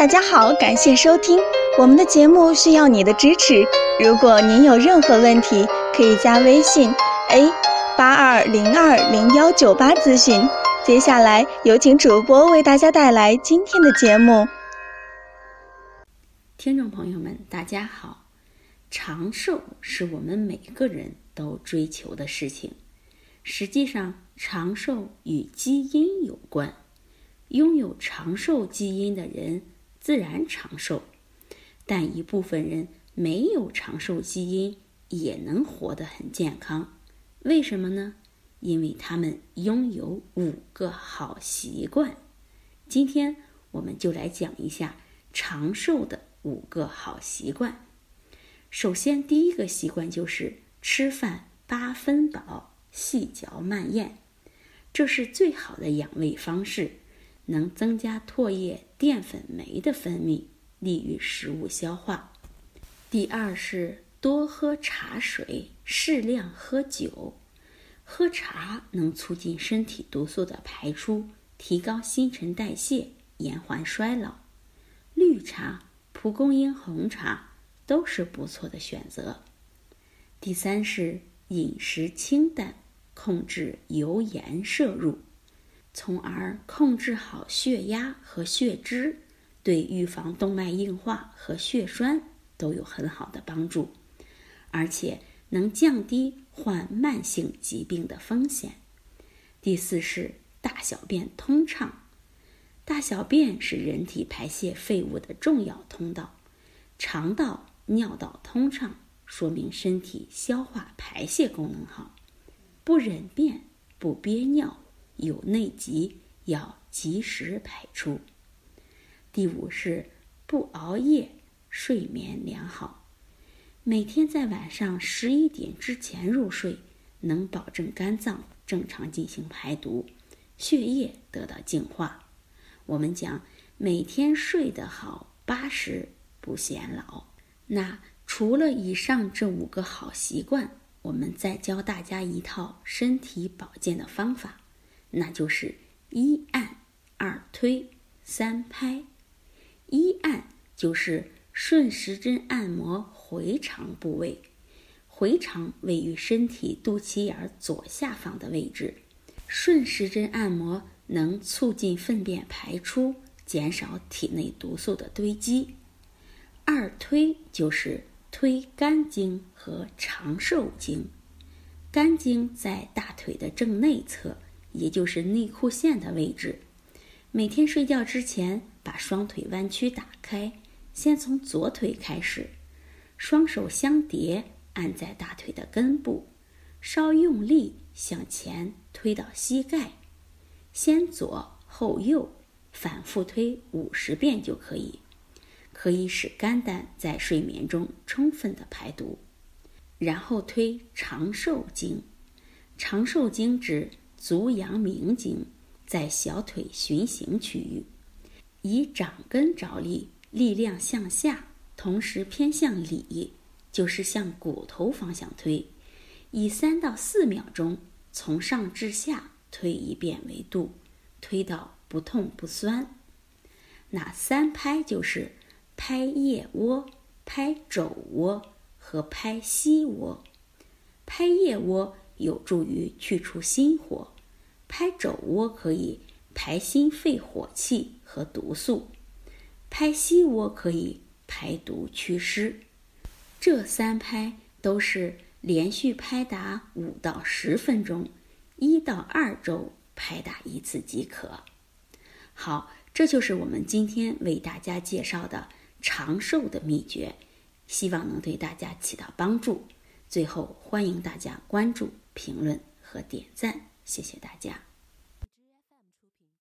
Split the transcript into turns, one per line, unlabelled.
大家好，感谢收听我们的节目，需要你的支持。如果您有任何问题，可以加微信 a 八二零二零幺九八咨询。接下来有请主播为大家带来今天的节目。
听众朋友们，大家好，长寿是我们每个人都追求的事情。实际上，长寿与基因有关，拥有长寿基因的人自然长寿，但一部分人没有长寿基因也能活得很健康。为什么呢？因为他们拥有五个好习惯。今天我们就来讲一下长寿的五个好习惯。首先，第一个习惯就是吃饭八分饱。细嚼慢咽，这是最好的养胃方式，能增加唾液淀粉酶的分泌，利于食物消化。第二是多喝茶水，适量喝酒。喝茶能促进身体毒素的排出，提高新陈代谢，延缓衰老。绿茶、蒲公英红茶都是不错的选择。第三是饮食清淡。控制油盐摄入，从而控制好血压和血脂，对预防动脉硬化和血栓都有很好的帮助，而且能降低患慢性疾病的风险。第四是大小便通畅，大小便是人体排泄废物的重要通道，肠道、尿道通畅，说明身体消化排泄功能好。不忍便、不憋尿、有内急，要及时排出。第五是不熬夜，睡眠良好。每天在晚上十一点之前入睡，能保证肝脏正常进行排毒，血液得到净化。我们讲每天睡得好，八十不显老。那除了以上这五个好习惯。我们再教大家一套身体保健的方法，那就是一按、二推、三拍。一按就是顺时针按摩回肠部位，回肠位于身体肚脐眼左下方的位置，顺时针按摩能促进粪便排出，减少体内毒素的堆积。二推就是。推肝经和长寿经，肝经在大腿的正内侧，也就是内裤线的位置。每天睡觉之前，把双腿弯曲打开，先从左腿开始，双手相叠，按在大腿的根部，稍用力向前推到膝盖，先左后右，反复推五十遍就可以。可以使肝胆在睡眠中充分的排毒，然后推长寿经。长寿经指足阳明经，在小腿循行区域，以掌根着力，力量向下，同时偏向里，就是向骨头方向推，以三到四秒钟从上至下推一遍为度，推到不痛不酸。那三拍就是。拍腋窝、拍肘窝和拍膝窝。拍腋窝有助于去除心火，拍肘窝可以排心肺火气和毒素，拍膝窝可以排毒祛湿。这三拍都是连续拍打五到十分钟，一到二周拍打一次即可。好，这就是我们今天为大家介绍的。长寿的秘诀，希望能对大家起到帮助。最后，欢迎大家关注、评论和点赞，谢谢大家。